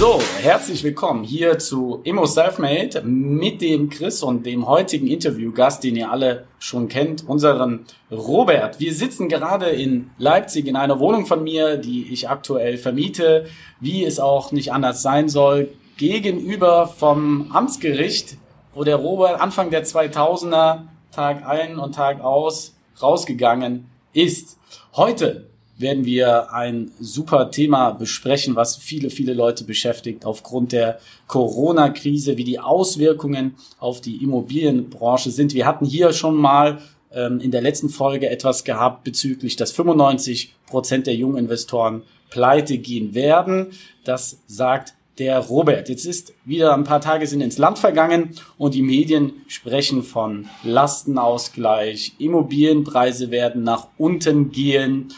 So, herzlich willkommen hier zu Immo Selfmade mit dem Chris und dem heutigen Interviewgast, den ihr alle schon kennt, unseren Robert. Wir sitzen gerade in Leipzig in einer Wohnung von mir, die ich aktuell vermiete, wie es auch nicht anders sein soll, gegenüber vom Amtsgericht, wo der Robert Anfang der 2000er Tag ein und Tag aus rausgegangen ist. Heute werden wir ein super Thema besprechen, was viele, viele Leute beschäftigt aufgrund der Corona-Krise, wie die Auswirkungen auf die Immobilienbranche sind. Wir hatten hier schon mal ähm, in der letzten Folge etwas gehabt bezüglich, dass 95 Prozent der jungen Investoren pleite gehen werden. Das sagt der Robert. Jetzt ist wieder ein paar Tage sind ins Land vergangen und die Medien sprechen von Lastenausgleich. Immobilienpreise werden nach unten gehen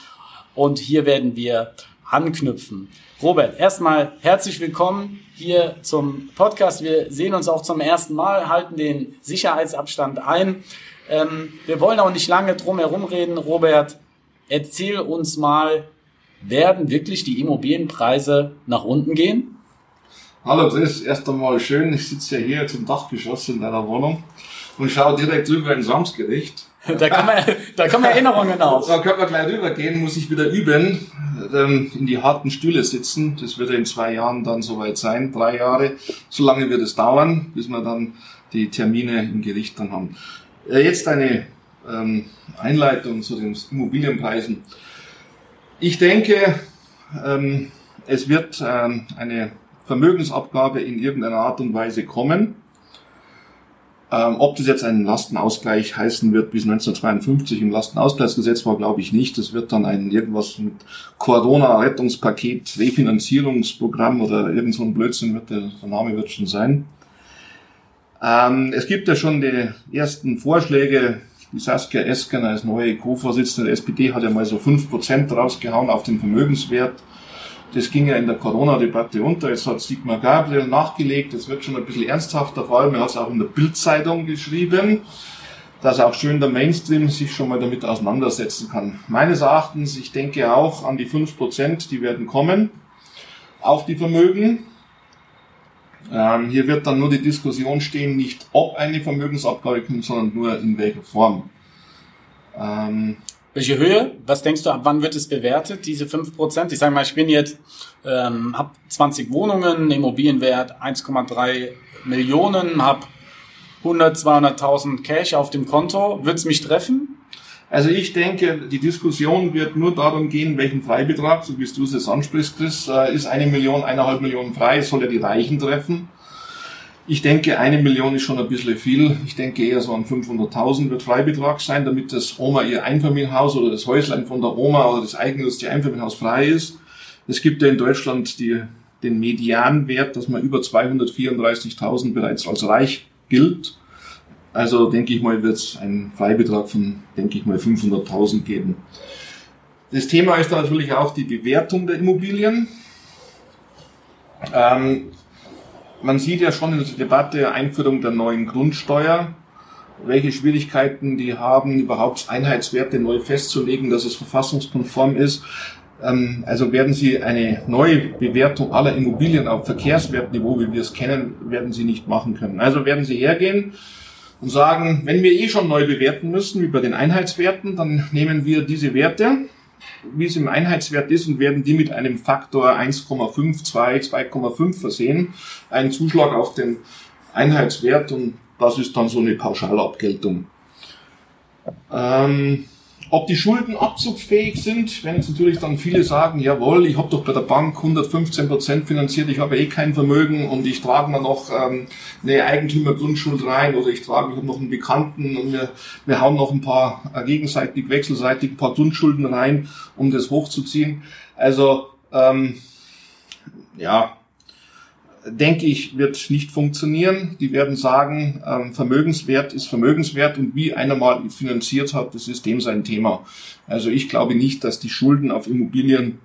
und hier werden wir anknüpfen. Robert, erstmal herzlich willkommen hier zum Podcast. Wir sehen uns auch zum ersten Mal, halten den Sicherheitsabstand ein. Ähm, wir wollen auch nicht lange drum herum reden. Robert, erzähl uns mal, werden wirklich die Immobilienpreise nach unten gehen? Hallo Chris, erst einmal schön. Ich sitze ja hier zum Dachgeschoss in deiner Wohnung und schaue direkt rüber ins Amtsgericht. Da, kann man, da kommen Erinnerungen auf. Da können wir gleich rübergehen, muss ich wieder üben, ähm, in die harten Stühle sitzen. Das wird in zwei Jahren dann soweit sein, drei Jahre. So lange wird es dauern, bis wir dann die Termine im Gericht dann haben. Äh, jetzt eine ähm, Einleitung zu den Immobilienpreisen. Ich denke, ähm, es wird eine Vermögensabgabe in irgendeiner Art und Weise kommen. Ähm, ob das jetzt ein Lastenausgleich heißen wird bis 1952 im Lastenausgleichsgesetz war, glaube ich nicht. Das wird dann ein irgendwas mit Corona-Rettungspaket, Refinanzierungsprogramm oder irgend so ein Blödsinn wird der, der Name wird schon sein. Ähm, es gibt ja schon die ersten Vorschläge. Die Saskia Esken als neue Co-Vorsitzende der SPD hat ja mal so fünf Prozent rausgehauen auf den Vermögenswert. Das ging ja in der Corona-Debatte unter. Jetzt hat Sigmar Gabriel nachgelegt. Das wird schon ein bisschen ernsthafter. Vor allem, er hat es auch in der Bild-Zeitung geschrieben, dass auch schön der Mainstream sich schon mal damit auseinandersetzen kann. Meines Erachtens, ich denke auch an die fünf Prozent, die werden kommen auf die Vermögen. Ähm, hier wird dann nur die Diskussion stehen, nicht ob eine Vermögensabgabe kommt, sondern nur in welcher Form. Ähm, welche Höhe? Was denkst du, ab wann wird es bewertet, diese 5%? Ich sage mal, ich bin jetzt, ähm, habe 20 Wohnungen, Immobilienwert 1,3 Millionen, habe 100, 200.000 Cash auf dem Konto. Wird es mich treffen? Also ich denke, die Diskussion wird nur darum gehen, welchen Freibetrag, so wie du es ansprichst, Chris, äh, ist eine Million, eineinhalb Millionen frei, soll er die Reichen treffen. Ich denke, eine Million ist schon ein bisschen viel. Ich denke eher so an 500.000 wird Freibetrag sein, damit das Oma ihr Einfamilienhaus oder das Häuslein von der Oma oder das eigene, das Einfamilienhaus frei ist. Es gibt ja in Deutschland die, den Medianwert, dass man über 234.000 bereits als reich gilt. Also denke ich mal, wird es einen Freibetrag von, denke ich mal, 500.000 geben. Das Thema ist dann natürlich auch die Bewertung der Immobilien. Ähm, man sieht ja schon in der Debatte Einführung der neuen Grundsteuer, welche Schwierigkeiten die haben, überhaupt Einheitswerte neu festzulegen, dass es verfassungskonform ist. Ähm, also werden Sie eine neue Bewertung aller Immobilien auf Verkehrswertniveau, wie wir es kennen, werden Sie nicht machen können. Also werden Sie hergehen und sagen, wenn wir eh schon neu bewerten müssen, wie bei den Einheitswerten, dann nehmen wir diese Werte wie es im Einheitswert ist und werden die mit einem Faktor 1,5, 2, 2,5 versehen. Ein Zuschlag auf den Einheitswert und das ist dann so eine Pauschalabgeltung. Ähm, ob die Schulden abzugsfähig sind, wenn jetzt natürlich dann viele sagen, jawohl, ich habe doch bei der Bank 115 Prozent finanziert, ich habe eh kein Vermögen und ich trage mir noch ähm, eine Eigentümergrundschuld rein oder ich trage, ich habe noch einen Bekannten und wir, wir hauen noch ein paar äh, gegenseitig, wechselseitig ein paar Grundschulden rein, um das hochzuziehen. Also ähm, ja, denke ich, wird nicht funktionieren. Die werden sagen, ähm, Vermögenswert ist Vermögenswert und wie einer mal finanziert hat, das ist dem sein Thema. Also ich glaube nicht, dass die Schulden auf Immobilien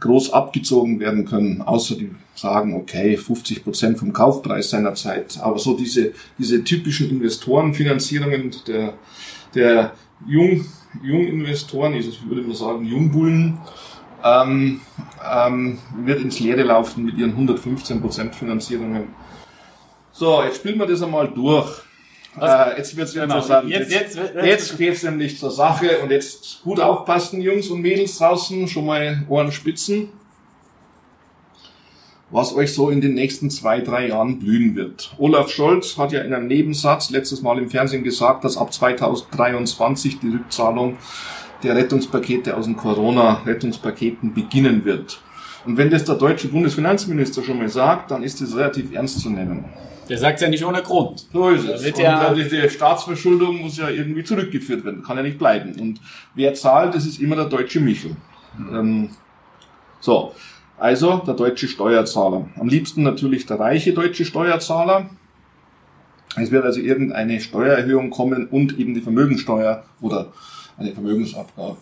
groß abgezogen werden können, außer die sagen, okay, 50 Prozent vom Kaufpreis seiner Zeit. Aber so diese, diese typischen Investorenfinanzierungen der, der Jung, Junginvestoren, ich würde mal sagen Jungbullen, ähm, ähm, wird ins Leere laufen mit ihren 115 Prozent Finanzierungen. So, jetzt spielen wir das einmal durch. Äh, jetzt wird's genau. interessant. Jetzt, jetzt, jetzt, jetzt geht's nämlich zur Sache und jetzt gut aufpassen, Jungs und Mädels draußen, schon mal Ohren spitzen. Was euch so in den nächsten zwei, drei Jahren blühen wird. Olaf Scholz hat ja in einem Nebensatz letztes Mal im Fernsehen gesagt, dass ab 2023 die Rückzahlung der Rettungspakete aus den Corona-Rettungspaketen beginnen wird. Und wenn das der deutsche Bundesfinanzminister schon mal sagt, dann ist das relativ ernst zu nehmen. Der sagt ja nicht ohne Grund. So ist es. Und ja die Staatsverschuldung muss ja irgendwie zurückgeführt werden, kann ja nicht bleiben. Und wer zahlt, das ist immer der deutsche Michel. Mhm. Ähm, so, also der deutsche Steuerzahler. Am liebsten natürlich der reiche deutsche Steuerzahler. Es wird also irgendeine Steuererhöhung kommen und eben die Vermögensteuer oder eine Vermögensabgabe.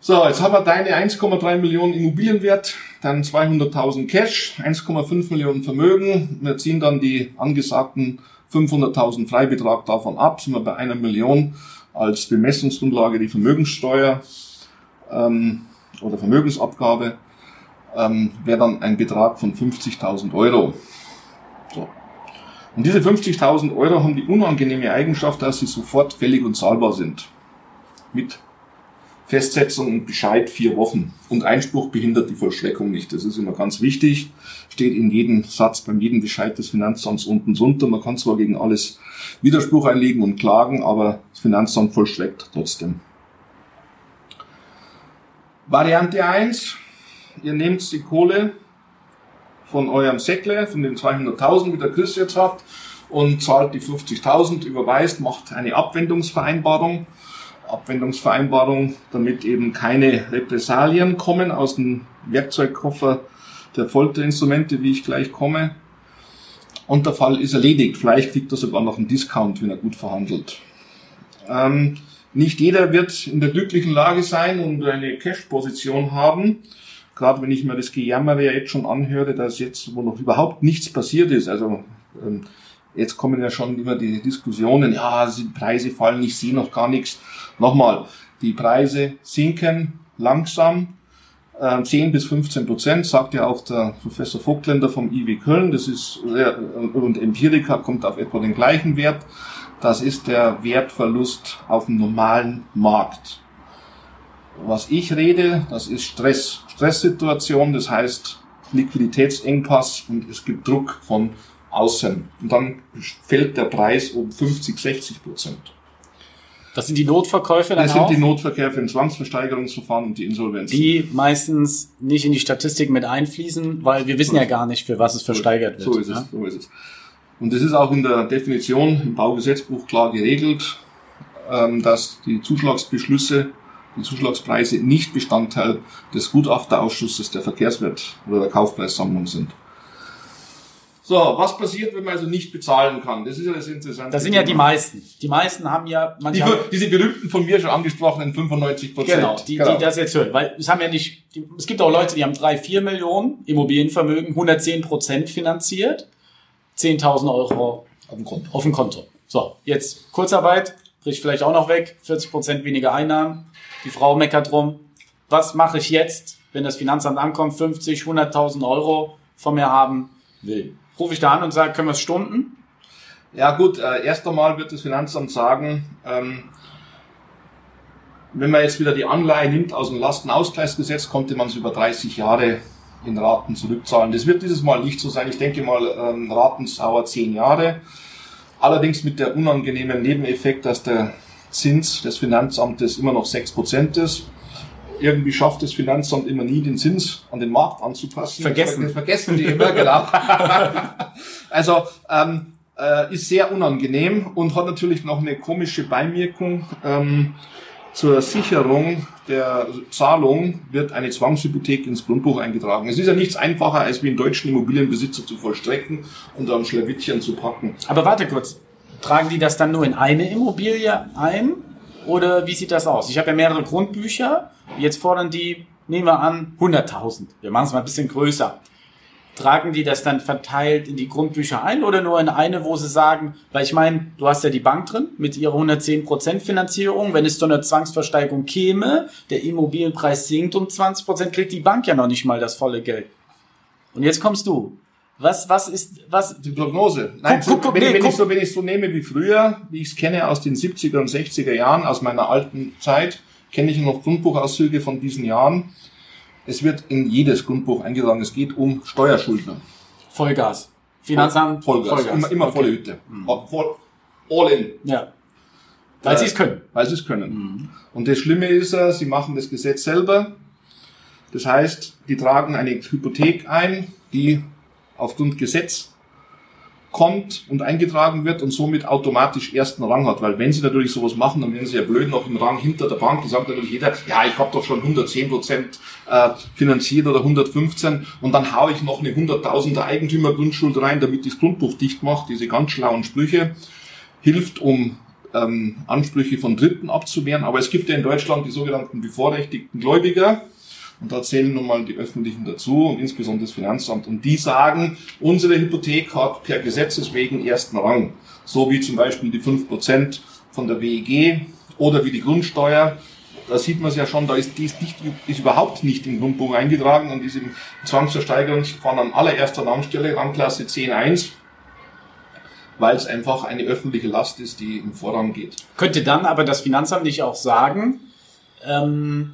So, jetzt haben wir deine 1,3 Millionen Immobilienwert, dann 200.000 Cash, 1,5 Millionen Vermögen. Wir ziehen dann die angesagten 500.000 Freibetrag davon ab, sind wir bei einer Million als Bemessungsgrundlage die Vermögenssteuer ähm, oder Vermögensabgabe, ähm, wäre dann ein Betrag von 50.000 Euro. So. Und diese 50.000 Euro haben die unangenehme Eigenschaft, dass sie sofort fällig und zahlbar sind mit Festsetzung und Bescheid vier Wochen. Und Einspruch behindert die Vollstreckung nicht. Das ist immer ganz wichtig. Steht in jedem Satz, beim jedem Bescheid des Finanzamts unten drunter. Man kann zwar gegen alles Widerspruch einlegen und klagen, aber das Finanzamt vollstreckt trotzdem. Variante 1. Ihr nehmt die Kohle von eurem Säckle, von den 200.000, wie der Chris jetzt hat, und zahlt die 50.000, überweist, macht eine Abwendungsvereinbarung Abwendungsvereinbarung, damit eben keine Repressalien kommen aus dem Werkzeugkoffer der Folterinstrumente, wie ich gleich komme. Und der Fall ist erledigt. Vielleicht kriegt er sogar noch einen Discount, wenn er gut verhandelt. Ähm, nicht jeder wird in der glücklichen Lage sein und eine Cash-Position haben. Gerade wenn ich mir das Gejammer ja jetzt schon anhöre, dass jetzt, wo noch überhaupt nichts passiert ist, also ähm, Jetzt kommen ja schon immer die Diskussionen, ja, die Preise fallen, ich sehe noch gar nichts. Nochmal, die Preise sinken langsam, 10 ähm, bis 15 Prozent, sagt ja auch der Professor Vogtländer vom IW Köln. Das ist, und Empirica kommt auf etwa den gleichen Wert. Das ist der Wertverlust auf dem normalen Markt. Was ich rede, das ist Stress. Stresssituation, das heißt Liquiditätsengpass und es gibt Druck von außen. Und dann fällt der Preis um 50, 60 Prozent. Das sind die Notverkäufe dann Das sind auch? die Notverkäufe im Zwangsversteigerungsverfahren und die Insolvenz. Die meistens nicht in die Statistik mit einfließen, weil wir wissen so ja gar nicht, für was es versteigert wird. So ist es, so ist es. Und das ist auch in der Definition im Baugesetzbuch klar geregelt, ähm, dass die Zuschlagsbeschlüsse, die Zuschlagspreise nicht Bestandteil des Gutachterausschusses der Verkehrswert oder der Kaufpreissammlung sind. So, was passiert, wenn man also nicht bezahlen kann? Das ist ja das Interessante. Das sind ja die meisten. Die meisten haben ja die, diese berühmten von mir schon angesprochenen 95 Prozent. Genau, die, genau. die das jetzt hören. Weil es haben ja nicht, die, es gibt auch Leute, die haben drei, vier Millionen Immobilienvermögen, 110 Prozent finanziert, 10.000 Euro auf dem Konto. Auf dem Konto. So, jetzt Kurzarbeit, bricht vielleicht auch noch weg, 40 Prozent weniger Einnahmen. Die Frau meckert drum. Was mache ich jetzt, wenn das Finanzamt ankommt, 50, 100.000 Euro von mir haben will? Rufe ich da an und sage, können wir es stunden? Ja gut, äh, erst einmal wird das Finanzamt sagen, ähm, wenn man jetzt wieder die Anleihe nimmt aus dem Lastenausgleichsgesetz, konnte man es über 30 Jahre in Raten zurückzahlen. Das wird dieses Mal nicht so sein. Ich denke mal, ähm, Ratensauer 10 Jahre. Allerdings mit der unangenehmen Nebeneffekt, dass der Zins des Finanzamtes immer noch 6% ist irgendwie schafft das Finanzamt immer nie, den Zins an den Markt anzupassen. Vergessen. vergessen die immer, genau. also ähm, äh, ist sehr unangenehm und hat natürlich noch eine komische Beimischung. Ähm, zur Sicherung der Zahlung wird eine Zwangshypothek ins Grundbuch eingetragen. Es ist ja nichts einfacher, als wie einen deutschen Immobilienbesitzer zu vollstrecken und am Schlawittchen zu packen. Aber warte kurz, tragen die das dann nur in eine Immobilie ein? Oder wie sieht das aus? Ich habe ja mehrere Grundbücher. Jetzt fordern die, nehmen wir an, 100.000. Wir machen es mal ein bisschen größer. Tragen die das dann verteilt in die Grundbücher ein oder nur in eine, wo sie sagen, weil ich meine, du hast ja die Bank drin mit ihrer 110% Finanzierung. Wenn es zu einer Zwangsversteigerung käme, der Immobilienpreis sinkt um 20%, kriegt die Bank ja noch nicht mal das volle Geld. Und jetzt kommst du. Was, was ist, was? Die Prognose. Nein, Guck, guck, wenn, nee, wenn, guck. ich so, wenn ich so nehme wie früher, wie ich es kenne aus den 70er und 60er Jahren, aus meiner alten Zeit, kenne ich noch Grundbuchauszüge von diesen Jahren. Es wird in jedes Grundbuch eingetragen. Es geht um Steuerschuldner. Vollgas. Finanzamt, Vollgas. Immer, immer volle Hütte. Voll, all in. Ja. Weil Äh, sie es können. Weil sie es können. Und das Schlimme ist, sie machen das Gesetz selber. Das heißt, die tragen eine Hypothek ein, die aufgrund Gesetz kommt und eingetragen wird und somit automatisch ersten Rang hat. Weil wenn sie natürlich sowas machen, dann werden sie ja blöd noch im Rang hinter der Bank. Da sagt natürlich jeder, ja, ich habe doch schon 110 Prozent äh, finanziert oder 115 und dann haue ich noch eine 100.000er Eigentümergrundschuld rein, damit ich das Grundbuch dicht mache. Diese ganz schlauen Sprüche hilft, um ähm, Ansprüche von Dritten abzuwehren. Aber es gibt ja in Deutschland die sogenannten bevorrechtigten Gläubiger. Und da zählen nun mal die Öffentlichen dazu und insbesondere das Finanzamt. Und die sagen, unsere Hypothek hat per Gesetzes wegen ersten Rang. So wie zum Beispiel die 5% von der WEG oder wie die Grundsteuer. Da sieht man es ja schon, da ist, die ist, nicht, ist überhaupt nicht im Grundbuch eingetragen und ist im Zwangsversteigerungsverfahren an allererster Rangstelle, Rangklasse 10.1 weil es einfach eine öffentliche Last ist, die im Vorrang geht. Könnte dann aber das Finanzamt nicht auch sagen, ähm,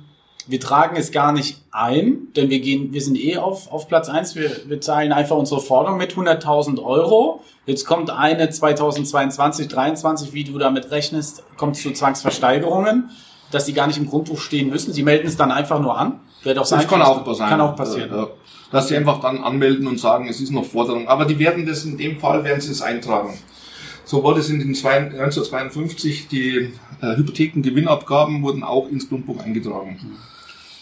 wir tragen es gar nicht ein, denn wir gehen, wir sind eh auf, auf Platz eins. wir, wir zahlen einfach unsere Forderung mit 100.000 Euro. Jetzt kommt eine 2022, 23, wie du damit rechnest, kommt es zu Zwangsversteigerungen, dass die gar nicht im Grundbuch stehen müssen. Sie melden es dann einfach nur an. Wird auch sein, Das kann auch passieren. Kann auch passieren. Dass sie einfach dann anmelden und sagen, es ist noch Forderung. Aber die werden das in dem Fall, werden sie es eintragen. So wurde es in den zwei- 1952, die äh, Hypothekengewinnabgaben wurden auch ins Grundbuch eingetragen.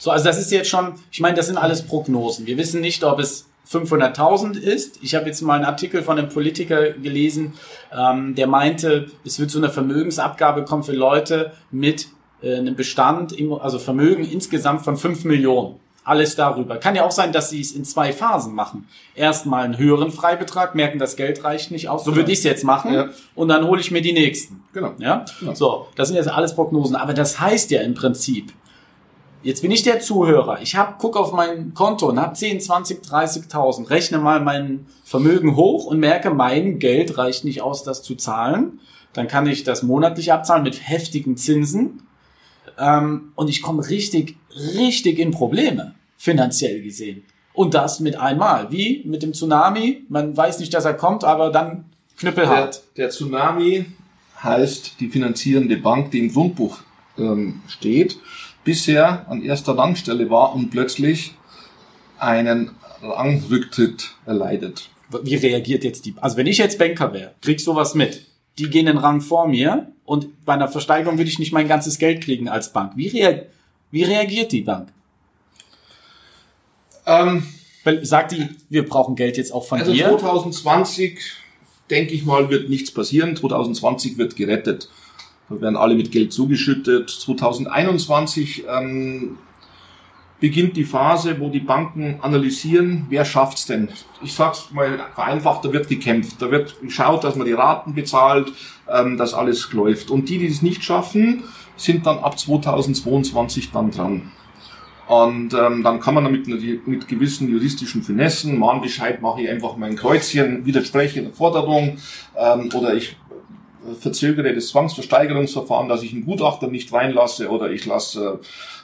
So, also das ist jetzt schon, ich meine, das sind alles Prognosen. Wir wissen nicht, ob es 500.000 ist. Ich habe jetzt mal einen Artikel von einem Politiker gelesen, ähm, der meinte, es wird zu einer Vermögensabgabe kommen für Leute mit äh, einem Bestand, also Vermögen insgesamt von 5 Millionen. Alles darüber. Kann ja auch sein, dass sie es in zwei Phasen machen. Erstmal einen höheren Freibetrag, merken, das Geld reicht nicht aus. So würde ich es jetzt machen. Ja. Und dann hole ich mir die nächsten. Genau. Ja? Genau. So, das sind jetzt alles Prognosen. Aber das heißt ja im Prinzip, Jetzt bin ich der Zuhörer. Ich hab, guck auf mein Konto und hab 10, 20, 30.000. Rechne mal mein Vermögen hoch und merke, mein Geld reicht nicht aus, das zu zahlen. Dann kann ich das monatlich abzahlen mit heftigen Zinsen. Ähm, und ich komme richtig, richtig in Probleme, finanziell gesehen. Und das mit einmal. Wie mit dem Tsunami. Man weiß nicht, dass er kommt, aber dann Der, knüppelhart. der Tsunami heißt die finanzierende Bank, die im Grundbuch ähm, steht, bisher an erster Rangstelle war und plötzlich einen Rangrücktritt erleidet. Wie reagiert jetzt die? Also wenn ich jetzt Banker wäre, krieg sowas mit. Die gehen den Rang vor mir und bei einer Versteigerung würde ich nicht mein ganzes Geld kriegen als Bank. Wie, rea wie reagiert die Bank? Ähm, sagt die, wir brauchen Geld jetzt auch von Also dir? 2020, denke ich mal, wird nichts passieren. 2020 wird gerettet. Werden alle mit Geld zugeschüttet. 2021 ähm, beginnt die Phase, wo die Banken analysieren, wer schafft's denn. Ich sag's mal vereinfacht, da wird gekämpft. Da wird geschaut, dass man die Raten bezahlt, ähm, dass alles läuft. Und die, die es nicht schaffen, sind dann ab 2022 dann dran. Und ähm, dann kann man damit mit, gewissen juristischen Finessen, Mahnbescheid mache ich einfach mein Kreuzchen, widerspreche der Forderung ähm, oder ich verzögere das Zwangsversteigerungsverfahren, dass ich einen Gutachter nicht reinlasse oder ich lasse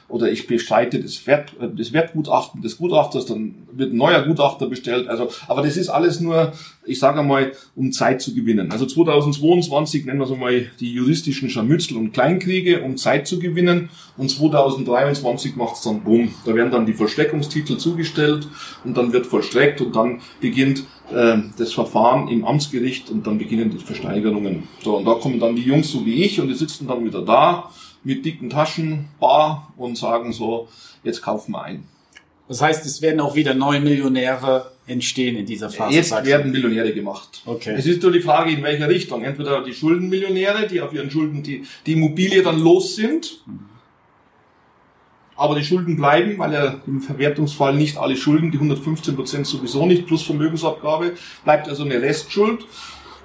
oder ich bestreite das, Wert, das Wertgutachten des Gutachters, dann wird ein neuer Gutachter bestellt. Also, aber das ist alles nur, ich sage einmal, um Zeit zu gewinnen. Also 2022 nennen wir es einmal die juristischen Scharmützel und Kleinkriege, um Zeit zu gewinnen. Und 2023 macht es dann Boom. Da werden dann die Vollstreckungstitel zugestellt und dann wird vollstreckt und dann beginnt äh, das Verfahren im Amtsgericht und dann beginnen die Versteigerungen. So, und da kommen dann die Jungs so wie ich und die sitzen dann wieder da mit dicken Taschen, bar und sagen so, jetzt kaufen wir ein. Das heißt, es werden auch wieder neue Millionäre entstehen in dieser Phase. Jetzt werden Millionäre gemacht. Okay. Es ist nur die Frage, in welcher Richtung. Entweder die Schuldenmillionäre, die auf ihren Schulden die, die Immobilie dann los sind, aber die Schulden bleiben, weil ja im Verwertungsfall nicht alle Schulden, die 115 Prozent sowieso nicht, plus Vermögensabgabe, bleibt also eine Restschuld.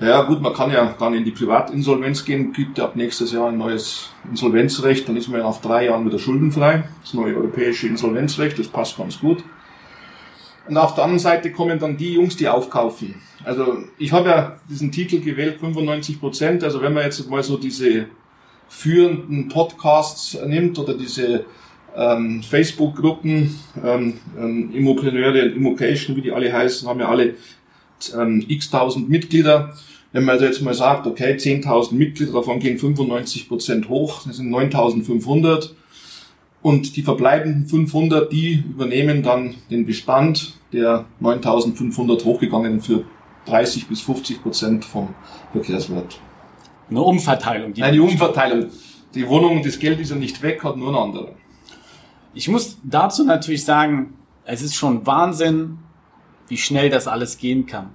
Ja gut, man kann ja dann in die Privatinsolvenz gehen, gibt ab nächstes Jahr ein neues Insolvenzrecht, dann ist man ja nach drei Jahren wieder schuldenfrei. Das neue europäische Insolvenzrecht, das passt ganz gut. Und auf der anderen Seite kommen dann die Jungs, die aufkaufen. Also ich habe ja diesen Titel gewählt, 95 Prozent. Also wenn man jetzt mal so diese führenden Podcasts nimmt oder diese ähm, Facebook-Gruppen, ähm, ähm, Immopreneure und Immocation, wie die alle heißen, haben ja alle ähm, x-tausend Mitglieder. Wenn man also jetzt mal sagt, okay, 10.000 Mitglieder, davon gehen 95 Prozent hoch, das sind 9.500. Und die verbleibenden 500, die übernehmen dann den Bestand der 9.500 hochgegangenen für 30 bis 50 Prozent vom Verkehrswert. Eine Umverteilung. Die Nein, die Umverteilung. Die Wohnung, das Geld ist ja nicht weg, hat nur eine andere. Ich muss dazu natürlich sagen, es ist schon Wahnsinn, wie schnell das alles gehen kann.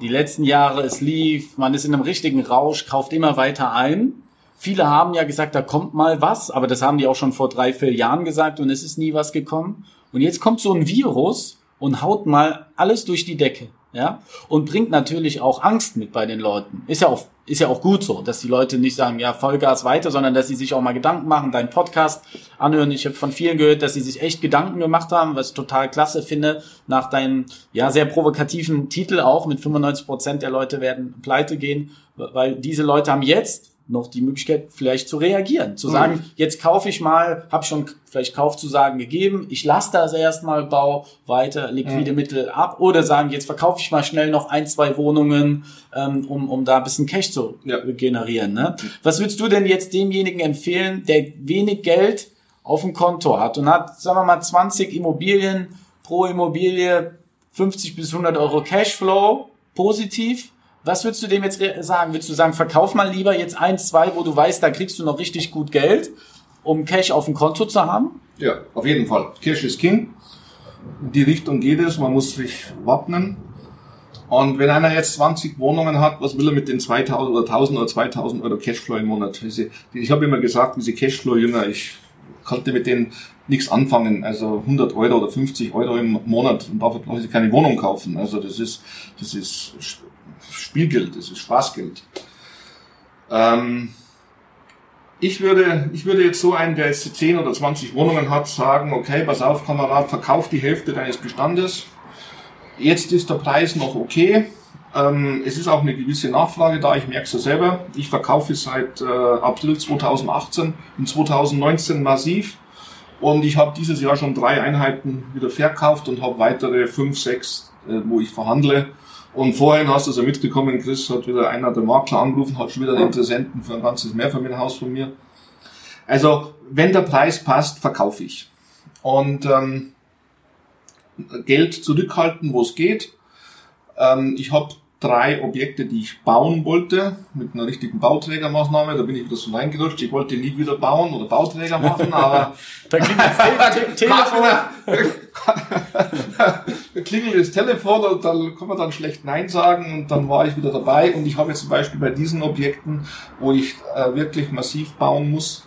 Die letzten Jahre, es lief, man ist in einem richtigen Rausch, kauft immer weiter ein. Viele haben ja gesagt, da kommt mal was, aber das haben die auch schon vor drei, vier Jahren gesagt und es ist nie was gekommen. Und jetzt kommt so ein Virus und haut mal alles durch die Decke ja, und bringt natürlich auch Angst mit bei den Leuten. Ist ja auch, ist ja auch gut so, dass die Leute nicht sagen, ja, Vollgas weiter, sondern dass sie sich auch mal Gedanken machen, deinen Podcast anhören. Ich habe von vielen gehört, dass sie sich echt Gedanken gemacht haben, was ich total klasse finde, nach deinem, ja, sehr provokativen Titel auch, mit 95 Prozent der Leute werden pleite gehen, weil diese Leute haben jetzt noch die Möglichkeit, vielleicht zu reagieren, zu sagen, mhm. jetzt kaufe ich mal, habe schon vielleicht Kaufzusagen gegeben, ich lasse das erstmal, bau weiter liquide mhm. Mittel ab oder sagen, jetzt verkaufe ich mal schnell noch ein, zwei Wohnungen, ähm, um, um da ein bisschen Cash zu ja. generieren. Ne? Was würdest du denn jetzt demjenigen empfehlen, der wenig Geld auf dem Konto hat und hat, sagen wir mal, 20 Immobilien pro Immobilie, 50 bis 100 Euro Cashflow, positiv, was würdest du dem jetzt sagen? Würdest du sagen, verkauf mal lieber jetzt eins, zwei, wo du weißt, da kriegst du noch richtig gut Geld, um Cash auf dem Konto zu haben? Ja, auf jeden Fall. Cash ist King. In die Richtung geht es, man muss sich wappnen. Und wenn einer jetzt 20 Wohnungen hat, was will er mit den 2000 oder 1000 oder 2000 Euro Cashflow im Monat? Ich habe immer gesagt, diese Cashflow-Jünger, ich konnte mit denen nichts anfangen. Also 100 Euro oder 50 Euro im Monat und dafür brauche ich keine Wohnung kaufen. Also das ist, das ist Spielgeld, das ist Spaßgeld. Ähm, ich würde, ich würde jetzt so einen, der jetzt 10 oder 20 Wohnungen hat, sagen, okay, pass auf, Kamerad, verkauf die Hälfte deines Bestandes. Jetzt ist der Preis noch okay. Ähm, es ist auch eine gewisse Nachfrage da, ich merke es ja selber. Ich verkaufe seit äh, April 2018 und 2019 massiv. Und ich habe dieses Jahr schon drei Einheiten wieder verkauft und habe weitere fünf, sechs, äh, wo ich verhandle. Und vorhin hast du es ja mitbekommen, Chris hat wieder einer der Makler angerufen, hat schon wieder einen Interessenten für ein ganzes Mehrfamilienhaus von mir. Also, wenn der Preis passt, verkaufe ich. Und ähm, Geld zurückhalten, wo es geht. Ähm, ich habe drei Objekte, die ich bauen wollte, mit einer richtigen Bauträgermaßnahme. Da bin ich wieder so reingerutscht. Ich wollte nie wieder bauen oder Bauträger machen, aber da klingelt das Telefon. da klingelt das Telefon und dann kann man dann schlecht Nein sagen und dann war ich wieder dabei. Und ich habe jetzt zum Beispiel bei diesen Objekten, wo ich äh, wirklich massiv bauen muss,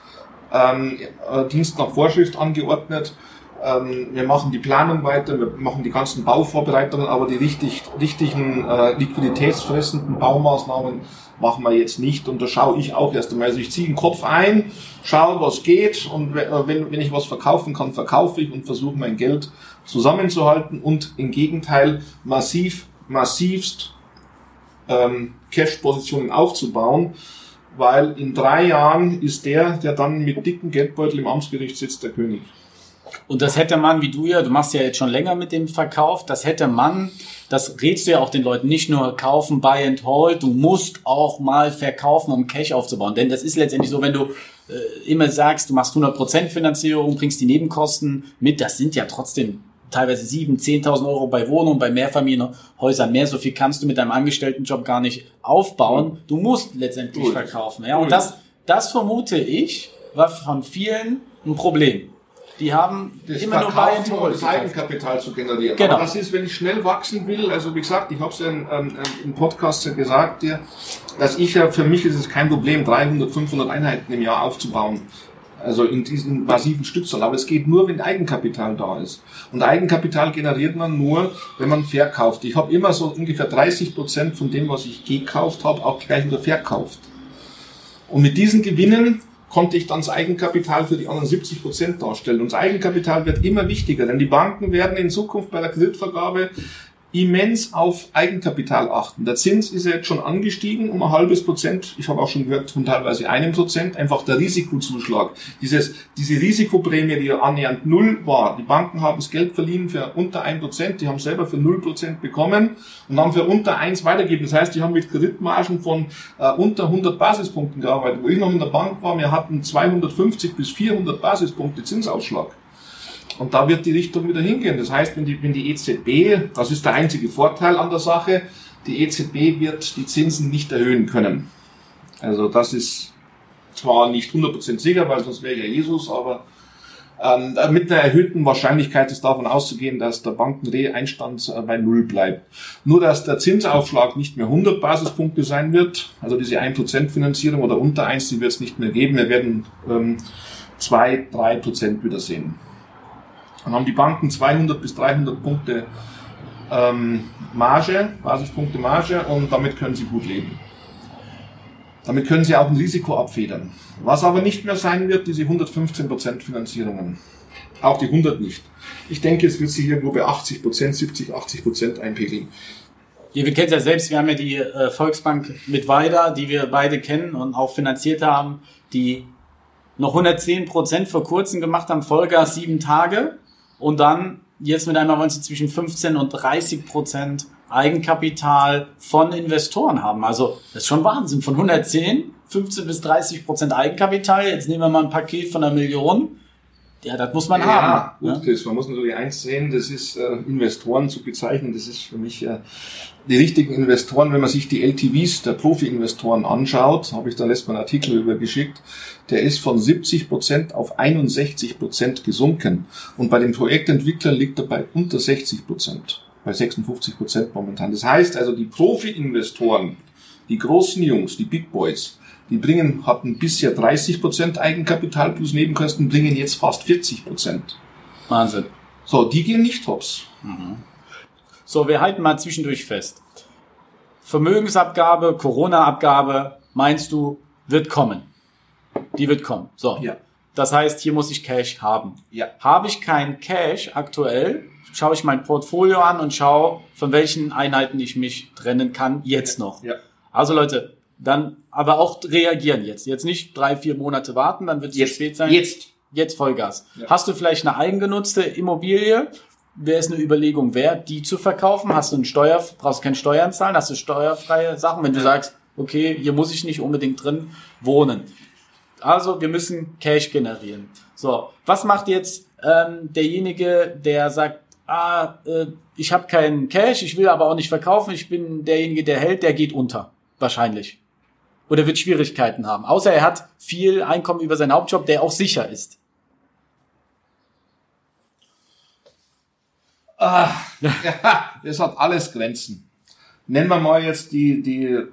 ähm, äh, Dienst nach Vorschrift angeordnet ähm, wir machen die Planung weiter, wir machen die ganzen Bauvorbereitungen, aber die richtig, richtigen äh, liquiditätsfressenden Baumaßnahmen machen wir jetzt nicht. Und da schaue ich auch erst einmal. Also ich ziehe den Kopf ein, schaue, was geht und äh, wenn, wenn ich was verkaufen kann, verkaufe ich und versuche mein Geld zusammenzuhalten und im Gegenteil massiv, massivst ähm, Cash-Positionen aufzubauen, weil in drei Jahren ist der, der dann mit dicken Geldbeutel im Amtsgericht sitzt, der König. Und das hätte man, wie du ja, du machst ja jetzt schon länger mit dem Verkauf, das hätte man, das rätst du ja auch den Leuten, nicht nur kaufen, buy and hold, du musst auch mal verkaufen, um Cash aufzubauen. Denn das ist letztendlich so, wenn du äh, immer sagst, du machst 100% Finanzierung, bringst die Nebenkosten mit, das sind ja trotzdem teilweise 7.000, 10.000 Euro bei Wohnungen, bei Mehrfamilienhäusern mehr. So viel kannst du mit deinem Angestelltenjob gar nicht aufbauen. Du musst letztendlich verkaufen. Ja, und das, das vermute ich, war von vielen ein Problem. Die haben das immer nur Buy and Hold das. Eigenkapital zu generieren. Genau. Aber das ist, wenn ich schnell wachsen will, also wie gesagt, ich habe es ja in, ähm, im Podcast ja gesagt, dir, dass ich ja, für mich ist es kein Problem, 300, 500 Einheiten im Jahr aufzubauen. Also in diesen massiven Stückzahl. Aber es geht nur, wenn Eigenkapital da ist. Und Eigenkapital generiert man nur, wenn man verkauft. Ich habe immer so ungefähr 30 Prozent von dem, was ich gekauft habe, auch gleich wieder verkauft. Und mit diesen Gewinnen konnte ich dann das Eigenkapital für die anderen 70 Prozent darstellen. Und das Eigenkapital wird immer wichtiger, denn die Banken werden in Zukunft bei der Kreditvergabe immens auf Eigenkapital achten. Der Zins ist ja jetzt schon angestiegen um ein halbes Prozent. Ich habe auch schon gehört von teilweise einem Prozent. Einfach der Risikozuschlag. Dieses, diese Risikoprämie, die ja annähernd null war. Die Banken haben das Geld verliehen für unter ein Prozent. Die haben selber für null Prozent bekommen und haben für unter eins weitergegeben. Das heißt, die haben mit Kreditmargen von äh, unter 100 Basispunkten gearbeitet. Wo ich noch in der Bank war, wir hatten 250 bis 400 Basispunkte Zinsausschlag. Und da wird die Richtung wieder hingehen. Das heißt, wenn die, wenn die EZB, das ist der einzige Vorteil an der Sache, die EZB wird die Zinsen nicht erhöhen können. Also das ist zwar nicht 100% sicher, weil sonst wäre ja Jesus, aber ähm, mit einer erhöhten Wahrscheinlichkeit ist davon auszugehen, dass der Bankeneinstand äh, bei Null bleibt. Nur, dass der Zinsaufschlag nicht mehr 100 Basispunkte sein wird, also diese 1% Finanzierung oder unter 1, die wird es nicht mehr geben. Wir werden ähm, 2, 3% wieder sehen. Dann haben die Banken 200 bis 300 Punkte ähm, Marge, Basispunkte Marge und damit können sie gut leben. Damit können sie auch ein Risiko abfedern. Was aber nicht mehr sein wird, diese 115% Finanzierungen. Auch die 100 nicht. Ich denke, es wird sich irgendwo bei 80%, 70, 80% einpegeln. Ja, wir kennen es ja selbst, wir haben ja die äh, Volksbank mit Weida, die wir beide kennen und auch finanziert haben, die noch 110 Prozent vor kurzem gemacht haben, Vollgas sieben Tage und dann jetzt mit einmal wollen sie zwischen 15 und 30 Prozent Eigenkapital von Investoren haben. Also das ist schon Wahnsinn. Von 110, 15 bis 30 Prozent Eigenkapital. Jetzt nehmen wir mal ein Paket von einer Million. Ja, das muss man ja, haben. gut, ne? Chris, man muss natürlich eins sehen, das ist äh, Investoren zu bezeichnen, das ist für mich äh, die richtigen Investoren, wenn man sich die LTVs der Profi-Investoren anschaut, habe ich da letztes Mal einen Artikel über geschickt, der ist von 70 Prozent auf 61 Prozent gesunken. Und bei den Projektentwicklern liegt er bei unter 60%, Prozent, bei 56 Prozent momentan. Das heißt also, die Profi-Investoren, die großen Jungs, die Big Boys, die bringen, hatten bisher 30% Eigenkapital plus Nebenkosten, bringen jetzt fast 40%. Wahnsinn. So, die gehen nicht hops. So, wir halten mal zwischendurch fest. Vermögensabgabe, Corona-Abgabe, meinst du, wird kommen. Die wird kommen. So. Ja. Das heißt, hier muss ich Cash haben. Ja. Habe ich kein Cash aktuell, schaue ich mein Portfolio an und schaue, von welchen Einheiten ich mich trennen kann, jetzt noch. Ja. Also Leute, dann aber auch reagieren jetzt. Jetzt nicht drei, vier Monate warten, dann wird es zu Jetzt. spät sein. Jetzt. Jetzt Vollgas. Ja. Hast du vielleicht eine eigengenutzte Immobilie? Wäre es eine Überlegung wert, die zu verkaufen? Hast du einen Steuer, brauchst keine Steuern zahlen? Hast du steuerfreie Sachen? Wenn du sagst, okay, hier muss ich nicht unbedingt drin wohnen. Also, wir müssen Cash generieren. So, was macht jetzt ähm, derjenige, der sagt, ah, äh, ich habe keinen Cash, ich will aber auch nicht verkaufen, ich bin derjenige, der hält, der geht unter. Wahrscheinlich. Oder wird Schwierigkeiten haben. Außer er hat viel Einkommen über seinen Hauptjob, der auch sicher ist. Ah, ja, das hat alles Grenzen. Nennen wir mal jetzt die, die äh,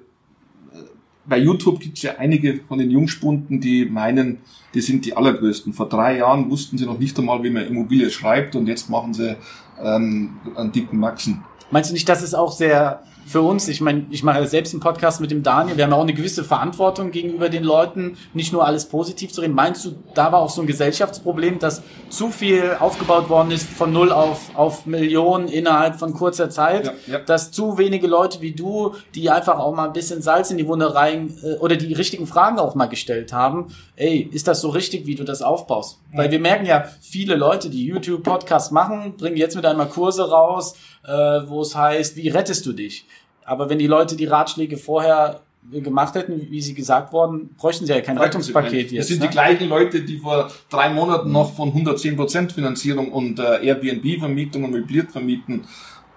bei YouTube gibt es ja einige von den Jungspunden, die meinen, die sind die allergrößten. Vor drei Jahren wussten sie noch nicht einmal, wie man Immobilie schreibt und jetzt machen sie ähm, einen dicken Maxen. Meinst du nicht, das ist auch sehr für uns? Ich meine, ich mache selbst einen Podcast mit dem Daniel. Wir haben auch eine gewisse Verantwortung gegenüber den Leuten, nicht nur alles positiv zu reden. Meinst du, da war auch so ein Gesellschaftsproblem, dass zu viel aufgebaut worden ist von null auf, auf Millionen innerhalb von kurzer Zeit? Ja, ja. Dass zu wenige Leute wie du, die einfach auch mal ein bisschen Salz in die Wunde rein äh, oder die richtigen Fragen auch mal gestellt haben. Ey, ist das so richtig, wie du das aufbaust? Weil wir merken ja, viele Leute, die YouTube-Podcasts machen, bringen jetzt mit einmal Kurse raus, äh, wo es heißt, wie rettest du dich? Aber wenn die Leute die Ratschläge vorher gemacht hätten, wie sie gesagt worden, bräuchten sie ja kein Rettungspaket Das jetzt. sind ne? die gleichen Leute, die vor drei Monaten noch von 110% Finanzierung und äh, Airbnb-Vermietung und möbliert vermieten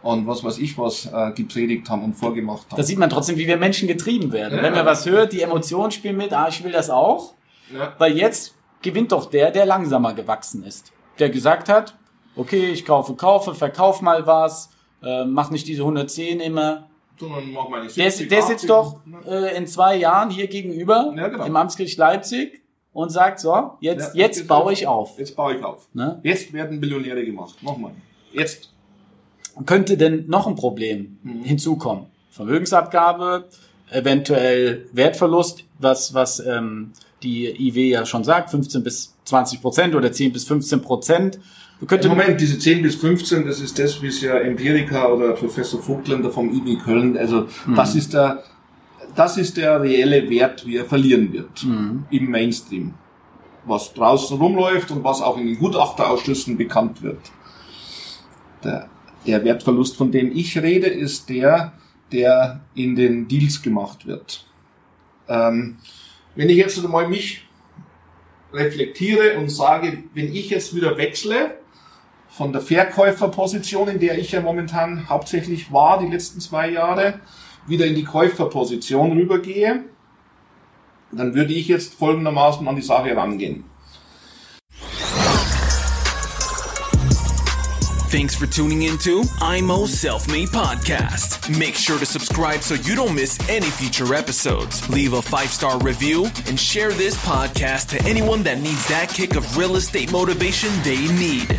und was weiß ich was äh, gepredigt haben und vorgemacht haben. Da sieht man trotzdem, wie wir Menschen getrieben werden. Ja. Wenn man was hört, die Emotionen spielen mit, ah, ich will das auch. ja. Weil jetzt gewinnt doch der, der langsamer gewachsen ist. Der gesagt hat, okay, ich kaufe, kaufe, verkauf mal was, äh, mach nicht diese 110 immer. Der, 70, der sitzt 80, doch äh, in zwei Jahren hier gegenüber Ja, genau. im Amtsgericht Leipzig und sagt so, jetzt, Ja, jetzt baue ich auf. Jetzt baue ich auf. Ne? Jetzt werden Millionäre gemacht. Nochmal. Jetzt. Könnte denn noch ein Problem Mhm. hinzukommen? Vermögensabgabe, eventuell Wertverlust, was, was ähm, die IW ja schon sagt, 15 bis 20 Prozent oder 10 bis 15 Prozent. Könnte Im Moment, diese 10 bis 15, das ist das, wie es ja Empirica oder Professor Vogtländer vom IW Köln, also Mhm. das ist der, das ist der reelle Wert, wie er verlieren wird Mhm. im Mainstream. Was draußen rumläuft und was auch in den Gutachterausschüssen bekannt wird. Der, der Wertverlust, von dem ich rede, ist der, der in den Deals gemacht wird. Ähm, wenn ich jetzt mal mich reflektiere und sage, wenn ich jetzt wieder wechsle von der Verkäuferposition, in der ich ja momentan hauptsächlich war die letzten zwei Jahre, wieder in die Käuferposition rübergehe, dann würde ich jetzt folgendermaßen an die Sache rangehen. Thanks for tuning into IMO Self Made Podcast. Make sure to subscribe so you don't miss any future episodes. Leave a five star review and share this podcast to anyone that needs that kick of real estate motivation they need.